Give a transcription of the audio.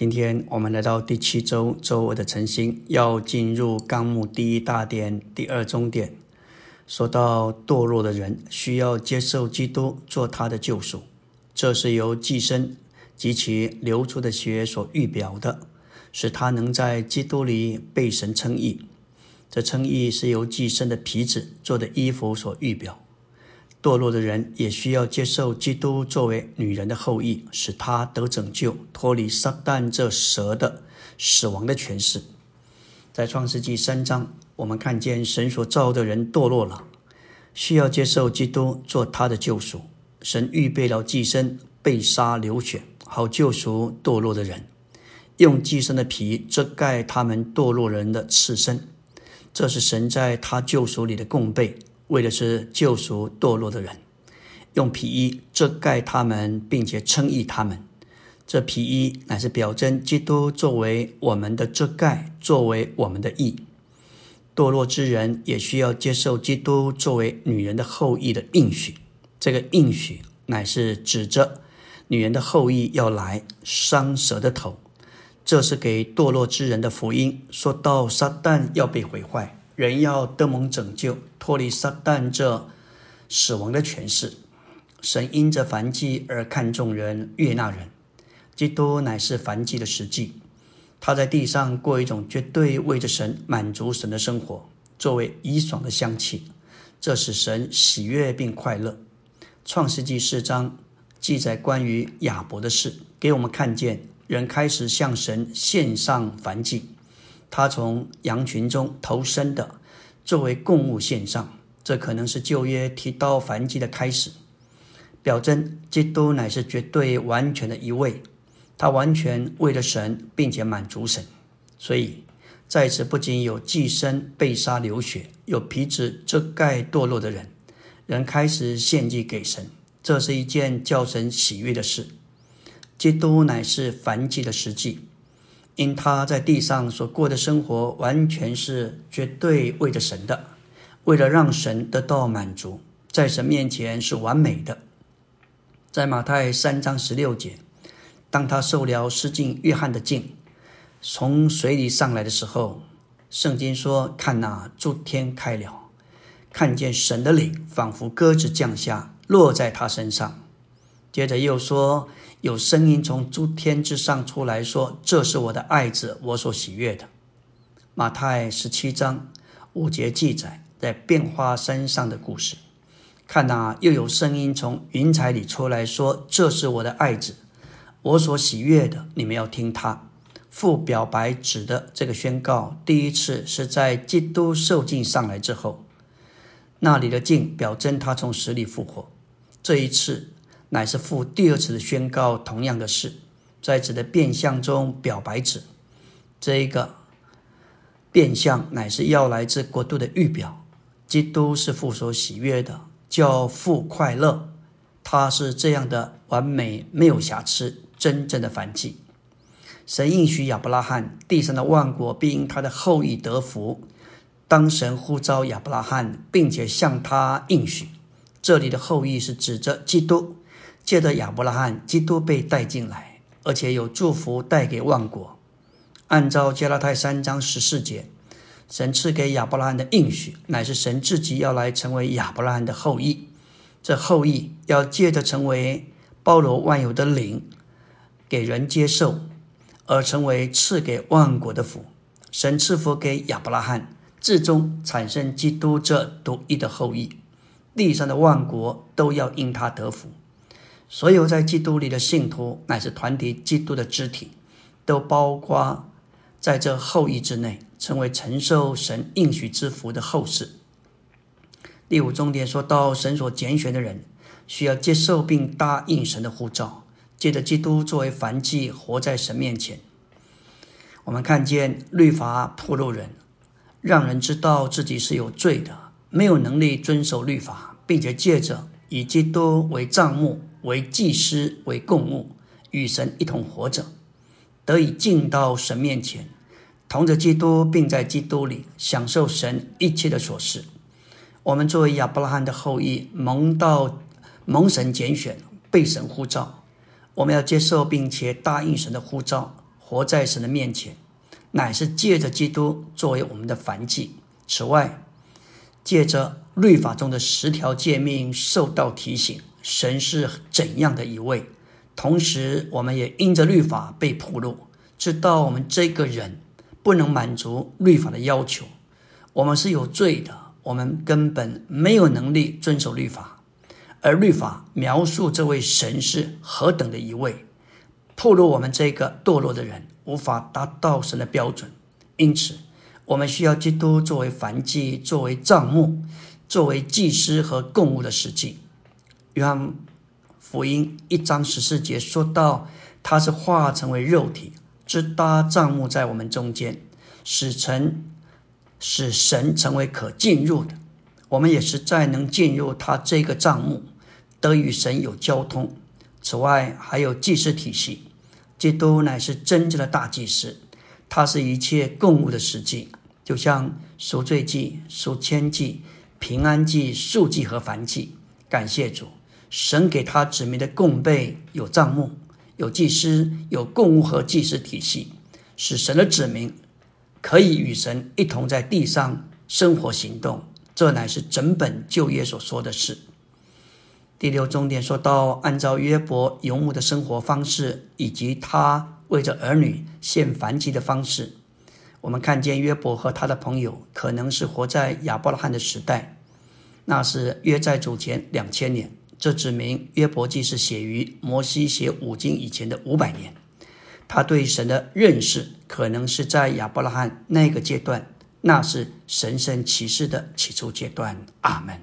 今天我们来到第七周周二的晨星，要进入纲目第一大点第二中点。说到堕落的人需要接受基督做他的救赎，这是由寄生及其流出的血所预表的，使他能在基督里被神称义。这称义是由寄生的皮子做的衣服所预表。堕落的人也需要接受基督作为女人的后裔，使他得拯救，脱离撒旦这蛇的死亡的权势。在创世纪三章，我们看见神所造的人堕落了，需要接受基督做他的救赎。神预备了寄生，被杀流血，好救赎堕落的人，用寄生的皮遮盖他们堕落人的赤身。这是神在他救赎里的供备。为的是救赎堕落的人，用皮衣遮盖他们，并且称义他们。这皮衣乃是表征基督作为我们的遮盖，作为我们的义。堕落之人也需要接受基督作为女人的后裔的应许。这个应许乃是指着女人的后裔要来伤蛇的头。这是给堕落之人的福音。说到撒旦要被毁坏。人要得蒙拯救，脱离撒旦这死亡的权势。神因着凡祭而看重人、悦纳人。基督乃是凡祭的实际。他在地上过一种绝对为着神、满足神的生活，作为怡爽的香气，这使神喜悦并快乐。创世纪四章记载关于亚伯的事，给我们看见人开始向神献上凡祭。他从羊群中投生的，作为供物献上，这可能是旧约提到凡祭的开始，表征基督乃是绝对完全的一位，他完全为了神，并且满足神，所以在此不仅有寄生被杀流血，有皮子遮盖堕落的人，人开始献祭给神，这是一件叫神喜悦的事。基督乃是凡祭的实际。因他在地上所过的生活，完全是绝对为着神的，为了让神得到满足，在神面前是完美的。在马太三章十六节，当他受了施浸约翰的浸，从水里上来的时候，圣经说：“看那诸天开了，看见神的灵仿佛鸽子降下，落在他身上。”接着又说。有声音从诸天之上出来说：“这是我的爱子，我所喜悦的。”马太十七章五节记载在变化山上的故事。看呐，又有声音从云彩里出来说：“这是我的爱子，我所喜悦的，你们要听他。”父表白指的这个宣告，第一次是在基督受尽上来之后，那里的镜表征他从死里复活。这一次。乃是父第二次的宣告同样的事，在此的变相中表白指这一个变相乃是要来自国度的预表。基督是父所喜悦的，叫父快乐。他是这样的完美，没有瑕疵，真正的反击。神应许亚伯拉罕，地上的万国必因他的后裔得福。当神呼召亚伯拉罕，并且向他应许，这里的后裔是指着基督。借着亚伯拉罕，基督被带进来，而且有祝福带给万国。按照加拉太三章十四节，神赐给亚伯拉罕的应许，乃是神自己要来成为亚伯拉罕的后裔。这后裔要借着成为包罗万有的灵，给人接受，而成为赐给万国的福。神赐福给亚伯拉罕，最终产生基督这独一的后裔，地上的万国都要因他得福。所有在基督里的信徒，乃是团体基督的肢体，都包括在这后裔之内，成为承受神应许之福的后世。第五重点说到，神所拣选的人需要接受并答应神的呼召，借着基督作为凡祭，活在神面前。我们看见律法破路人，让人知道自己是有罪的，没有能力遵守律法，并且借着以基督为账目。为祭司，为供物，与神一同活着，得以进到神面前，同着基督，并在基督里享受神一切的所事。我们作为亚伯拉罕的后裔，蒙到蒙神拣选，被神呼召，我们要接受并且答应神的呼召，活在神的面前，乃是借着基督作为我们的凡祭。此外，借着律法中的十条诫命受到提醒，神是怎样的一位。同时，我们也因着律法被铺路，知道我们这个人不能满足律法的要求，我们是有罪的，我们根本没有能力遵守律法。而律法描述这位神是何等的一位，铺路我们这个堕落的人无法达到神的标准，因此我们需要基督作为凡祭，作为帐幕，作为祭司和供物的实际。约翰福音一章十四节说到，他是化成为肉体，支搭帐幕在我们中间，使成使神成为可进入的。我们也实在能进入他这个帐幕，得与神有交通。此外，还有祭祀体系，基督乃是真正的大祭司，他是一切供物的实际，就像赎罪祭、赎愆祭、平安祭、数祭和燔祭。感谢主，神给他指明的供备有帐幕、有祭司、有供物和祭祀体系，使神的子民可以与神一同在地上生活行动。这乃是整本旧约所说的事。第六重点说到，按照约伯游牧的生活方式，以及他为着儿女献燔祭的方式，我们看见约伯和他的朋友可能是活在亚伯拉罕的时代，那是约在主前两千年。这指明约伯记是写于摩西写五经以前的五百年。他对神的认识可能是在亚伯拉罕那个阶段。那是神圣启示的起初阶段。阿门。